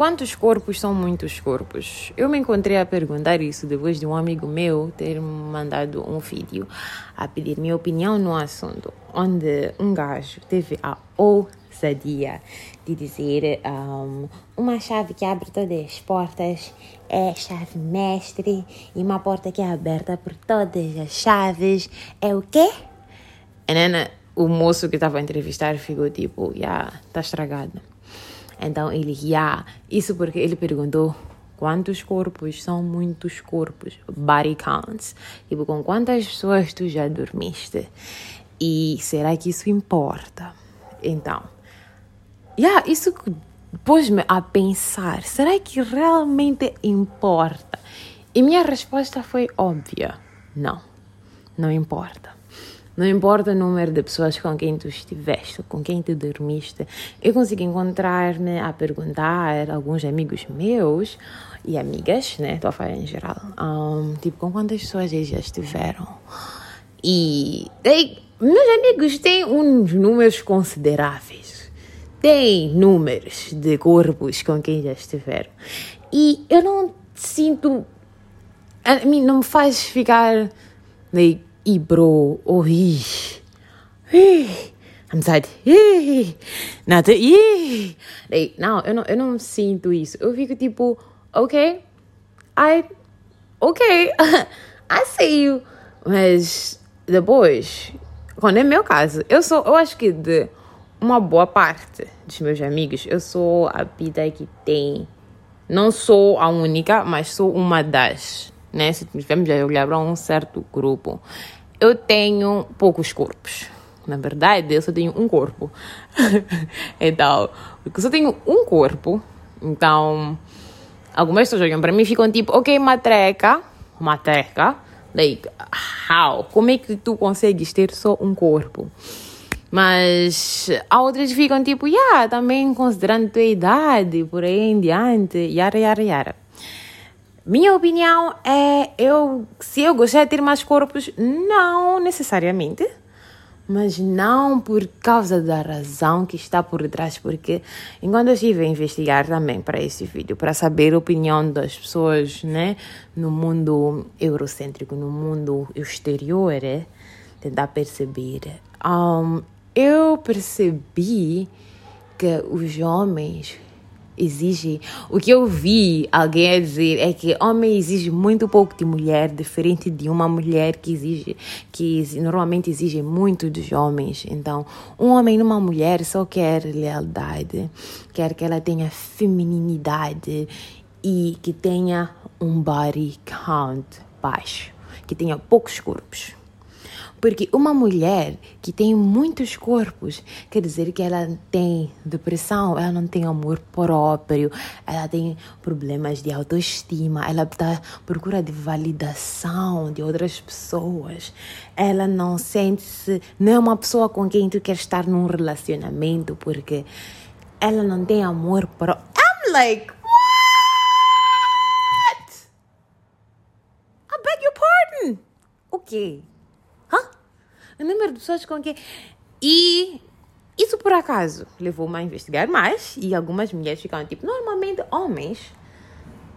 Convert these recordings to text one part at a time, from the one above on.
Quantos corpos são muitos corpos? Eu me encontrei a perguntar isso depois de um amigo meu ter mandado um vídeo a pedir minha opinião no assunto, onde um gajo teve a ousadia de dizer um, uma chave que abre todas as portas é chave mestre e uma porta que é aberta por todas as chaves é o quê? E nena, o moço que estava a entrevistar ficou tipo, já, yeah, tá estragado. Então ele, yeah. Isso porque ele perguntou quantos corpos são muitos corpos, body counts. Tipo, com quantas pessoas tu já dormiste? E será que isso importa? Então, yeah, isso pôs-me a pensar: será que realmente importa? E minha resposta foi óbvia: não, não importa. Não importa o número de pessoas com quem tu estiveste, com quem tu dormiste. Eu consegui encontrar-me a perguntar a alguns amigos meus e amigas, né? Estou a falar em geral. Um, tipo, com quantas pessoas eles já estiveram. E, e meus amigos têm uns números consideráveis. Tem números de corpos com quem já estiveram. E eu não sinto. A mim não me faz ficar. Like, bro, oh, I'm sad, ih, nada. Não, eu não, eu não sinto isso. Eu fico tipo, ok, I, ok, I see you. Mas depois, quando é meu caso, eu sou, eu acho que de uma boa parte dos meus amigos, eu sou a vida que tem. Não sou a única, mas sou uma das né? Se tivermos a olhar para um certo grupo, eu tenho poucos corpos. Na verdade, eu só tenho um corpo. então, porque eu só tenho um corpo, então algumas pessoas olham para mim e ficam tipo, ok, matreca, matreca, like, how? Como é que tu consegues ter só um corpo? Mas há outras ficam tipo, yeah, também considerando tua idade, por aí em diante, yara, yara, yara. Minha opinião é, eu, se eu gostar de ter mais corpos, não necessariamente, mas não por causa da razão que está por trás, porque enquanto eu estive a investigar também para esse vídeo, para saber a opinião das pessoas, né, no mundo eurocêntrico, no mundo exterior, é, tentar perceber, um, eu percebi que os homens exige. O que eu vi alguém a dizer é que homem exige muito pouco de mulher, diferente de uma mulher que exige, que normalmente exige muito dos homens. Então, um homem numa mulher só quer lealdade, quer que ela tenha femininidade e que tenha um body count baixo, que tenha poucos corpos. Porque uma mulher que tem muitos corpos quer dizer que ela tem depressão, ela não tem amor próprio, ela tem problemas de autoestima, ela está procura de validação de outras pessoas. Ela não sente-se, não é uma pessoa com quem tu quer estar num relacionamento porque ela não tem amor próprio. I'm like, what? I beg your pardon. O okay. quê? O número de pessoas com quem. E isso por acaso levou-me a investigar mais e algumas mulheres ficaram tipo, normalmente homens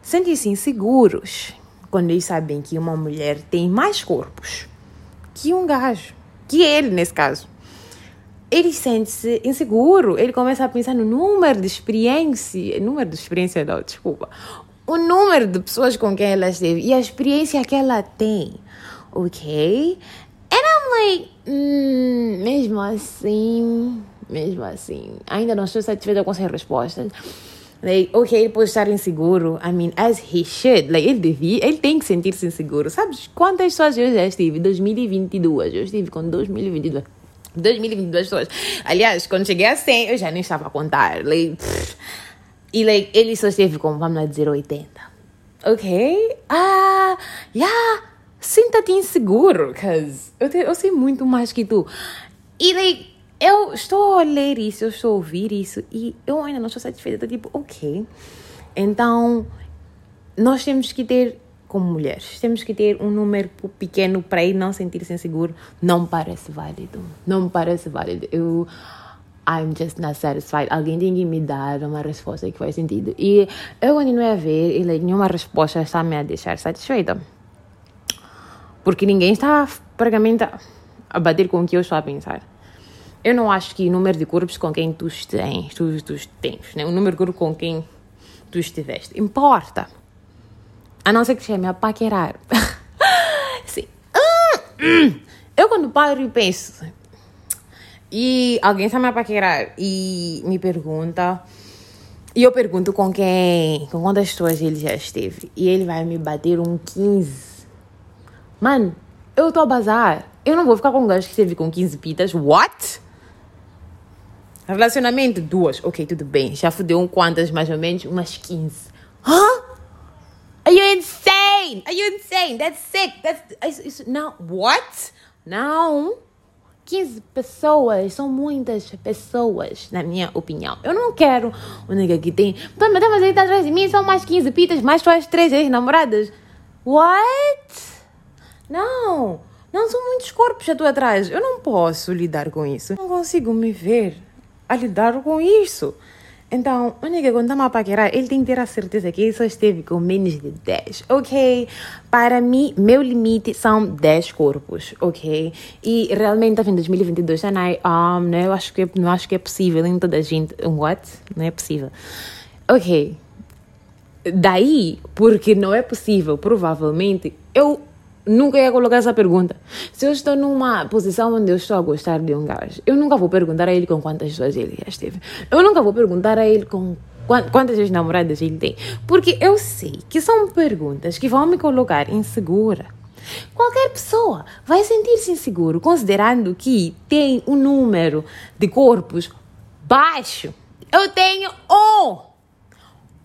sentem-se inseguros quando eles sabem que uma mulher tem mais corpos que um gajo, que ele nesse caso. Ele sente-se inseguro, ele começa a pensar no número de experiência, número de experiência não, desculpa, o número de pessoas com quem ela esteve e a experiência que ela tem, ok? like, hum, mesmo assim, mesmo assim, ainda não estou satisfeita com essas respostas. Like, ok, ele pode estar inseguro. I mean, as he should. Like, ele devia, ele tem que sentir-se inseguro. Sabes quantas pessoas eu já estive? 2022. Eu estive com 2022. 2022 pessoas. Aliás, quando cheguei a 100, eu já nem estava a contar. Like, e like, ele só esteve com, vamos lá dizer, 80. Ok? Ah, yeah sinta-te inseguro, cause eu, te, eu sei muito mais que tu. E daí, eu estou a ler isso, eu estou a ouvir isso e eu ainda não estou satisfeita. Estou tipo, ok. Então, nós temos que ter, como mulheres, temos que ter um número pequeno para ele não sentir-se inseguro. Não parece válido. Não parece válido. Eu I'm just not satisfied. Alguém tem que me dar uma resposta que faz sentido. E eu continuei a ver e nenhuma resposta está me a deixar satisfeita. Porque ninguém está praticamente a bater com o que eu estou a pensar. Eu não acho que o número de corpos com quem tu tens, tu, tu tens, né? o número de corpos com quem tu estiveste, importa. A não ser que chame a paquerar. Sim. Eu quando paro e penso, e alguém está me a paquerar e me pergunta, e eu pergunto com quem, com quantas pessoas ele já esteve, e ele vai me bater um 15. Mano, eu estou a bazar. Eu não vou ficar com um gajo que esteve com 15 pitas. What? Relacionamento, duas. Ok, tudo bem. Já fudeu um quantas, mais ou menos? Umas 15. Huh? Are you insane? Are you insane? That's sick. That's... Isso, não. What? Não. 15 pessoas são muitas pessoas, na minha opinião. Eu não quero o nigga que tem. Mas ele está atrás de mim, são mais 15 pitas, mais suas três ex-namoradas. What? Não! Não são muitos corpos à tua trás. Eu não posso lidar com isso. Não consigo me ver a lidar com isso. Então, o nigga, quando está a paquerar, ele tem que ter a certeza que ele só esteve com menos de 10, ok? Para mim, meu limite são 10 corpos, ok? E realmente, em 2022, não, um, não, eu acho que, não acho que é possível em toda a gente. What? Não é possível. Ok. Daí, porque não é possível, provavelmente, eu nunca ia colocar essa pergunta. Se eu estou numa posição onde eu estou a gostar de um gajo, eu nunca vou perguntar a ele com quantas pessoas ele já esteve. Eu nunca vou perguntar a ele com quantas namoradas ele tem. Porque eu sei que são perguntas que vão me colocar insegura. Qualquer pessoa vai sentir-se inseguro considerando que tem um número de corpos baixo. Eu tenho um!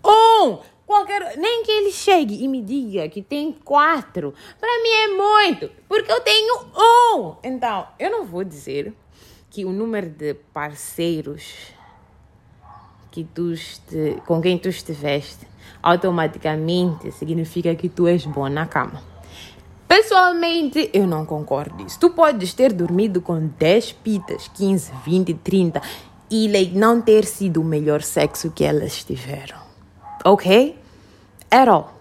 Um! Qualquer, nem que ele chegue e me diga que tem quatro. Para mim é muito, porque eu tenho um. Então, eu não vou dizer que o número de parceiros que tu com quem tu estiveste automaticamente significa que tu és bom na cama. Pessoalmente, eu não concordo isso. Tu podes ter dormido com 10 pitas, 15, 20, 30 e não ter sido o melhor sexo que elas tiveram ok? At all.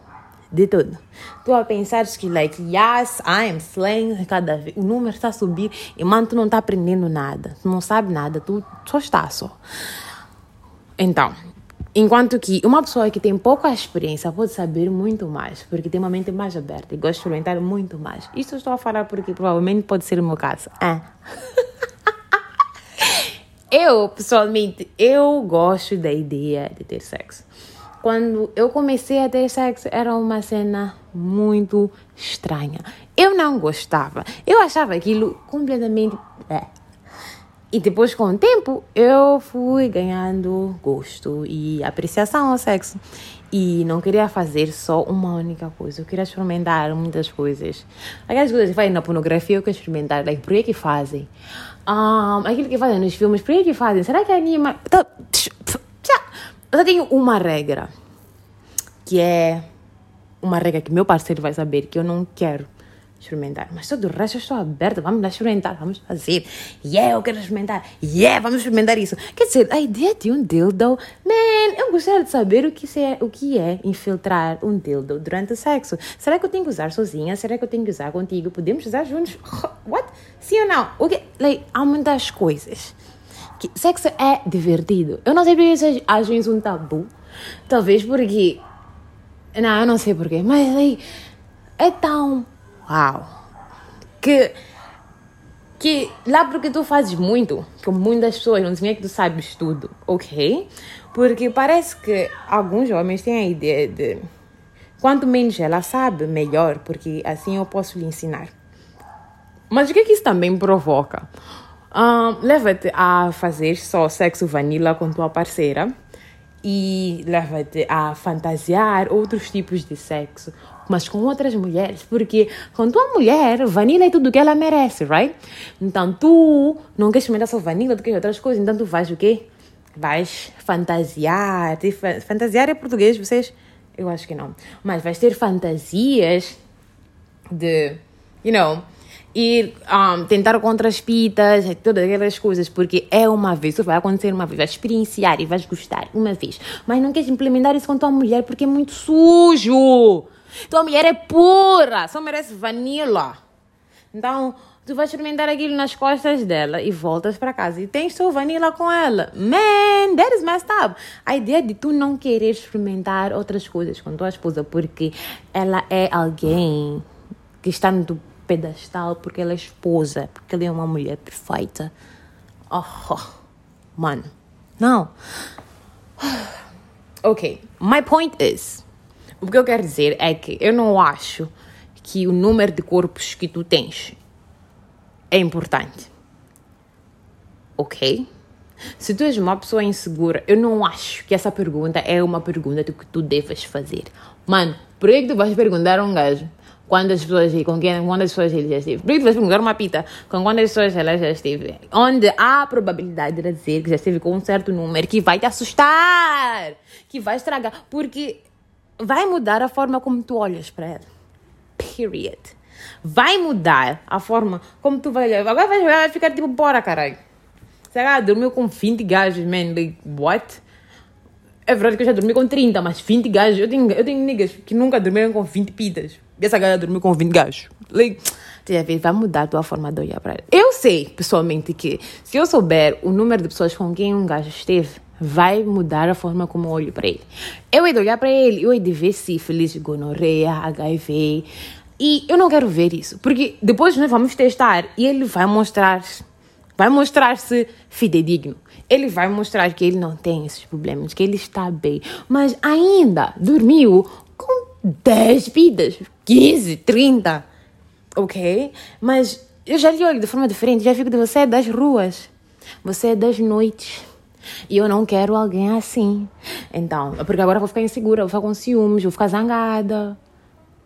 De tudo. Tu a pensar que, like, yes, I am slaying cada vez. O número está a subir e, mano, tu não está aprendendo nada. Tu não sabe nada. Tu só está só. Então, enquanto que uma pessoa que tem pouca experiência pode saber muito mais, porque tem uma mente mais aberta e gosta de experimentar muito mais. Isso eu estou a falar porque provavelmente pode ser o meu caso. É. eu, pessoalmente, eu gosto da ideia de ter sexo quando eu comecei a ter sexo, era uma cena muito estranha. Eu não gostava. Eu achava aquilo completamente. E depois, com o tempo, eu fui ganhando gosto e apreciação ao sexo. E não queria fazer só uma única coisa. Eu queria experimentar muitas coisas. Aquelas coisas que fazem na pornografia, eu quero experimentar. Like, por que que fazem? Um, aquilo que fazem nos filmes, por que que fazem? Será que anima? Eu só tenho uma regra, que é uma regra que meu parceiro vai saber que eu não quero experimentar. Mas todo o resto eu estou aberta, vamos lá experimentar, vamos fazer. Yeah, eu quero experimentar. Yeah, vamos experimentar isso. Quer dizer, a ideia de um dildo, man, eu gostaria de saber o que, é, o que é infiltrar um dildo durante o sexo. Será que eu tenho que usar sozinha? Será que eu tenho que usar contigo? Podemos usar juntos? What? Sim ou não? O que? Há muitas coisas que sexo é divertido. Eu não sei porque vocês acham isso um tabu. Talvez porque. Não, eu não sei porquê. Mas aí. É tão. Uau! Que. Que lá porque tu fazes muito, com muitas pessoas, não significa que tu sabes tudo, ok? Porque parece que alguns homens têm a ideia de. Quanto menos ela sabe, melhor, porque assim eu posso lhe ensinar. Mas o que, é que isso também provoca? Um, leva-te a fazer só sexo vanilla com tua parceira e leva-te a fantasiar outros tipos de sexo, mas com outras mulheres, porque com tua mulher, vanilla é tudo que ela merece, right? Então tu não queres experimentar só vanilla, tu queres outras coisas, então tu vais o quê? Vais fantasiar. Fantasiar é português, vocês? Eu acho que não. Mas vais ter fantasias de, you know, ir um, tentar contra as pitas, todas aquelas coisas, porque é uma vez, isso vai acontecer uma vez, vais experienciar e vais gostar uma vez, mas não queres implementar isso com tua mulher porque é muito sujo. Tua mulher é pura, só merece vanilla. Então, tu vais experimentar aquilo nas costas dela e voltas para casa e tens sua vanilla com ela. Man, that is messed up. A ideia de tu não querer experimentar outras coisas com tua esposa porque ela é alguém que está no pedestal porque ela é esposa, porque ela é uma mulher perfeita. Oh, mano, não. Ok, my point is, o que eu quero dizer é que eu não acho que o número de corpos que tu tens é importante. Ok? Se tu és uma pessoa insegura, eu não acho que essa pergunta é uma pergunta que tu deves fazer. Mano, por que tu vais perguntar a um gajo quantas pessoas com quem quantas pessoas ele já? Por que tu vais perguntar uma pita com quantas pessoas ela já esteve? Onde há a probabilidade de dizer que já esteve com um certo número que vai te assustar, que vai estragar, porque vai mudar a forma como tu olhas para ela. Period vai mudar a forma como tu vai olhar. Agora vai, vai ficar tipo, bora, caralho. Que dormiu com 20 gajos, man? Like, what? É verdade que eu já dormi com 30, mas 20 gajos. Eu tenho, eu tenho niggas que nunca dormiram com 20 pitas. Essa gaja dormiu com 20 gajos. Like, vai mudar a tua forma de olhar para ela. Eu sei, pessoalmente, que se eu souber o número de pessoas com quem um gajo esteve, vai mudar a forma como eu olho para ele. Eu hei de olhar para ele, eu hei de ver sífilis, gonorreia, HIV, e eu não quero ver isso, porque depois nós vamos testar e ele vai mostrar, vai mostrar-se fidedigno. Ele vai mostrar que ele não tem esses problemas, que ele está bem, mas ainda dormiu com 10 vidas, 15, 30, ok? Mas eu já lhe olho de forma diferente, já fico de você é das ruas, você é das noites. E eu não quero alguém assim. Então, porque agora eu vou ficar insegura, vou ficar com ciúmes, vou ficar zangada.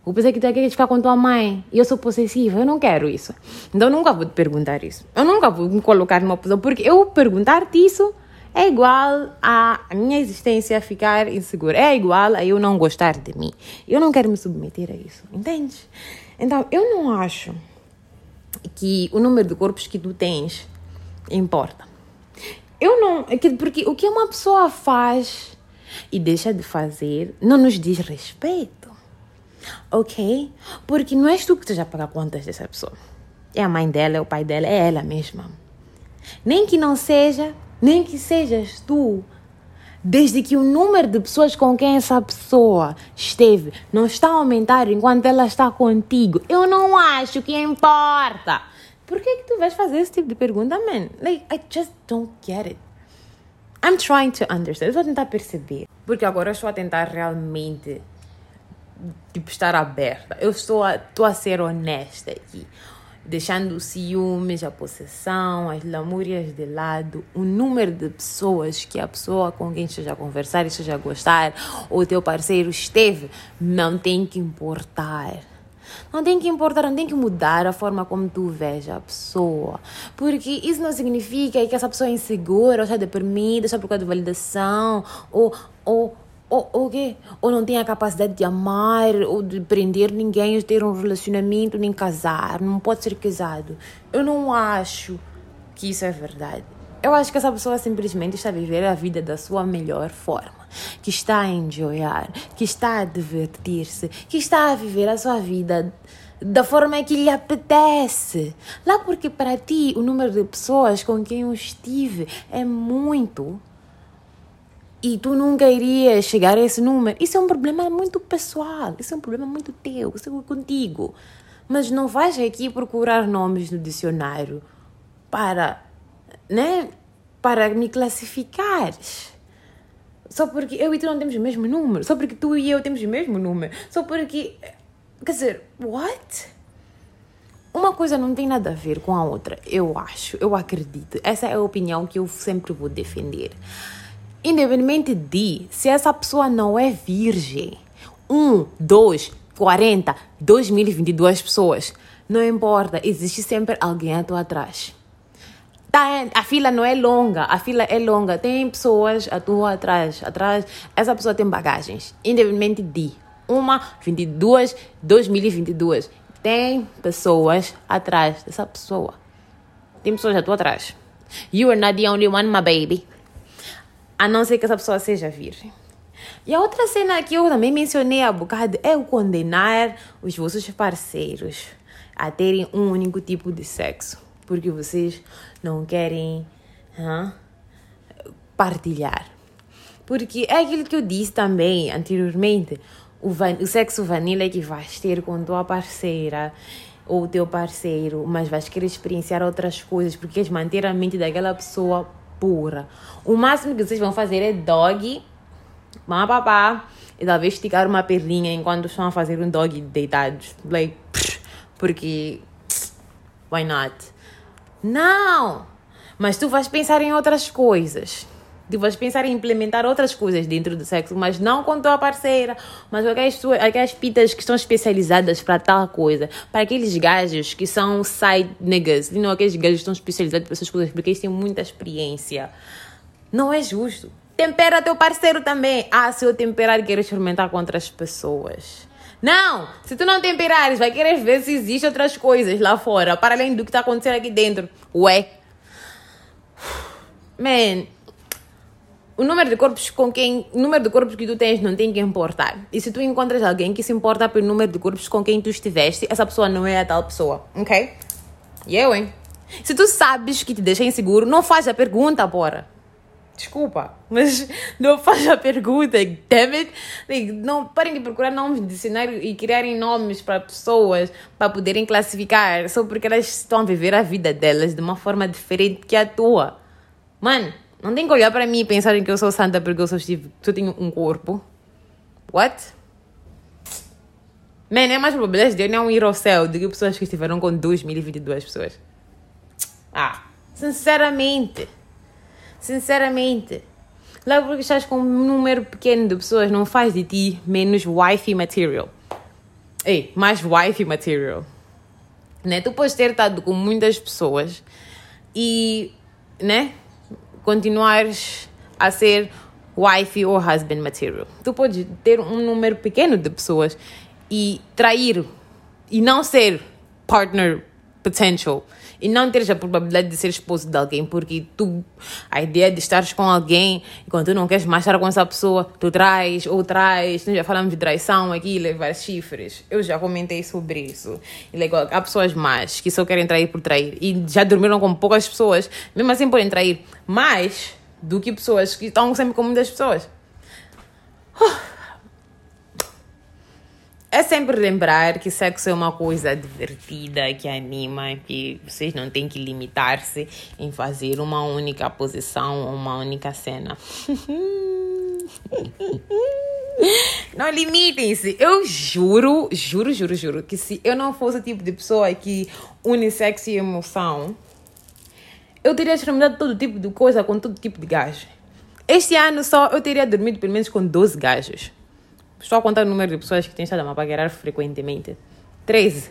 O pensei que tu quer ficar com tua mãe e eu sou possessiva, eu não quero isso. Então eu nunca vou te perguntar isso. Eu nunca vou me colocar numa posição, porque eu perguntar-te isso é igual a minha existência ficar insegura. É igual a eu não gostar de mim. Eu não quero me submeter a isso, entende? Então eu não acho que o número de corpos que tu tens importa. Eu não. É porque o que uma pessoa faz e deixa de fazer não nos diz respeito ok? Porque não és tu que estás a pagar contas dessa pessoa. É a mãe dela, é o pai dela, é ela mesma. Nem que não seja, nem que sejas tu. Desde que o número de pessoas com quem essa pessoa esteve não está a aumentar enquanto ela está contigo, eu não acho que importa. Por que, que tu vais fazer esse tipo de pergunta, man? Like, I just don't get it. I'm trying to understand. Eu estou a tentar perceber. Porque agora eu estou a tentar realmente tipo, estar aberta. Eu estou a, estou a ser honesta aqui. Deixando o ciúmes, a possessão, as lamúrias de lado, o número de pessoas que a pessoa com quem esteja a conversar, esteja a gostar, ou o teu parceiro esteve, não tem que importar. Não tem que importar, não tem que mudar a forma como tu vês a pessoa. Porque isso não significa que essa pessoa é insegura, ou está deprimida, está por causa de validação, ou, ou ou, ou quê? Ou não tem a capacidade de amar, ou de prender ninguém, ou ter um relacionamento, nem casar, não pode ser casado. Eu não acho que isso é verdade. Eu acho que essa pessoa simplesmente está a viver a vida da sua melhor forma, que está a enjoyar, que está a divertir-se, que está a viver a sua vida da forma que lhe apetece. Lá porque para ti o número de pessoas com quem eu estive é muito e tu nunca irias chegar a esse número. Isso é um problema muito pessoal, isso é um problema muito teu, isso é contigo. Mas não vais aqui procurar nomes no dicionário para, né, para me classificares. Só porque eu e tu não temos o mesmo número, só porque tu e eu temos o mesmo número, só porque. Quer dizer, what? Uma coisa não tem nada a ver com a outra, eu acho, eu acredito. Essa é a opinião que eu sempre vou defender. Independente de se essa pessoa não é virgem, um, dois, quarenta, dois mil e vinte e duas pessoas, não importa, existe sempre alguém à tua atrás. Tá, a fila não é longa, a fila é longa, tem pessoas à tua atrás, atrás, essa pessoa tem bagagens, independente de uma, 22, 2022. Tem pessoas atrás dessa pessoa. Tem pessoas à tua atrás. You are not the only one, my baby. A não ser que essa pessoa seja virgem. E a outra cena que eu também mencionei há bocado é o condenar os vossos parceiros a terem um único tipo de sexo. Porque vocês não querem partilhar. Porque é aquilo que eu disse também anteriormente. O, van, o sexo vanilla é que vais ter com tua parceira ou teu parceiro, mas vais querer experienciar outras coisas porque queres manter a mente daquela pessoa pura. O máximo que vocês vão fazer é dog, papá, e talvez esticar uma perninha enquanto estão a fazer um dog deitados. Like, porque. Why not? Não! Mas tu vais pensar em outras coisas. Tu vais pensar em implementar outras coisas dentro do sexo, mas não com tua parceira, mas com aquelas, aquelas pitas que estão especializadas para tal coisa. Para aqueles gajos que são side niggas, não aqueles gajos que estão especializados para essas coisas, porque eles têm muita experiência. Não é justo. Tempera teu parceiro também. Ah, se eu temperar, quero experimentar com outras pessoas. Não! Se tu não temperares, vai querer ver se existem outras coisas lá fora, para além do que está acontecendo aqui dentro. Ué. Man, o número de corpos com quem o número de corpos que tu tens não tem que importar. E se tu encontras alguém que se importa pelo número de corpos com quem tu estiveste, essa pessoa não é a tal pessoa, ok? E eu, hein? Se tu sabes que te deixa inseguro, não faz a pergunta, porra. Desculpa, mas não faz a pergunta, damn it. Não, parem de procurar nomes de dicionário e criarem nomes para pessoas para poderem classificar só porque elas estão a viver a vida delas de uma forma diferente que a tua. Mano, não tem que olhar para mim e pensar que eu sou santa porque eu só, estive, só tenho um corpo. What? Man, é mais probabilidade de eu não ir ao céu do que pessoas que estiveram com 2022 pessoas. Ah, sinceramente. Sinceramente. Logo porque estás com um número pequeno de pessoas não faz de ti menos wifi material. Ei, mais wifi material. Né? Tu podes ter estado com muitas pessoas e, né? Continuares a ser wife ou husband material. Tu podes ter um número pequeno de pessoas e trair e não ser partner potential. E não teres a probabilidade de ser esposo de alguém porque tu a ideia de estares com alguém e quando tu não queres mais estar com essa pessoa tu traz ou traz nós já falamos de traição aqui levar chifres eu já comentei sobre isso. E legal há pessoas más que só querem trair por trair. E já dormiram com poucas pessoas mesmo assim podem trair mais do que pessoas que estão sempre com muitas pessoas é sempre lembrar que sexo é uma coisa divertida, que anima, que vocês não têm que limitar-se em fazer uma única posição ou uma única cena. Não limitem-se. Eu juro, juro, juro, juro que se eu não fosse o tipo de pessoa que une sexo e emoção, eu teria experimentado todo tipo de coisa com todo tipo de gajo. Este ano só eu teria dormido pelo menos com 12 gajos. Estou a contar o número de pessoas que têm estado a paquerar frequentemente. 13.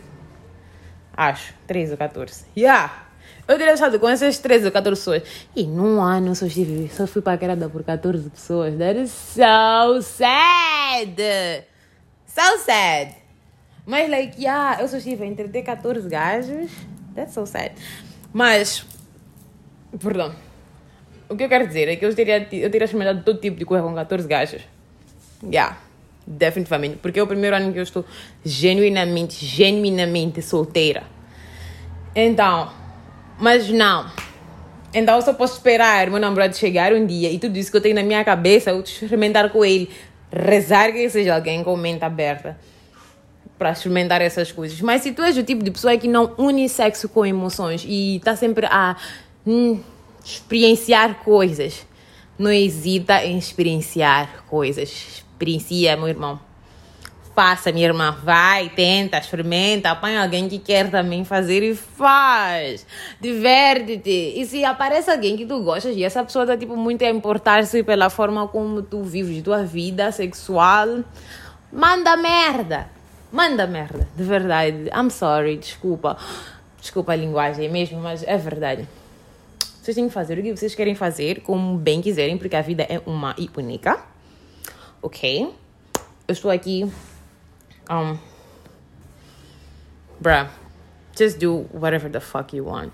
Acho. 13 ou 14. Yeah! Eu teria estado com essas 13 ou 14 pessoas. E num ano só, estive, só fui paquerada por 14 pessoas. That is so sad! So sad! Mas, like, yeah, eu só estive entre ter 14 gajos. That's so sad. Mas, perdão. O que eu quero dizer é que eu teria, eu teria experimentado todo tipo de coisa com 14 gajos. Yeah. Definitivamente. Porque é o primeiro ano que eu estou genuinamente, genuinamente solteira. Então, mas não. Então eu só posso esperar meu namorado chegar um dia e tudo isso que eu tenho na minha cabeça, eu experimentar com ele. Rezar que seja alguém com mente aberta para experimentar essas coisas. Mas se tu és o tipo de pessoa que não une sexo com emoções e está sempre a hum, experienciar coisas, não hesita em experienciar coisas experiencia, meu irmão. Faça, minha irmã. Vai, tenta, experimenta, apanha alguém que quer também fazer e faz. Diverte-te. E se aparece alguém que tu gostas e essa pessoa está tipo, muito a importar-se pela forma como tu vives tua vida sexual, manda merda. Manda merda, de verdade. I'm sorry, desculpa. Desculpa a linguagem mesmo, mas é verdade. Vocês têm que fazer o que vocês querem fazer, como bem quiserem, porque a vida é uma e única ok? Eu estou aqui um, bruh, just do whatever the fuck you want.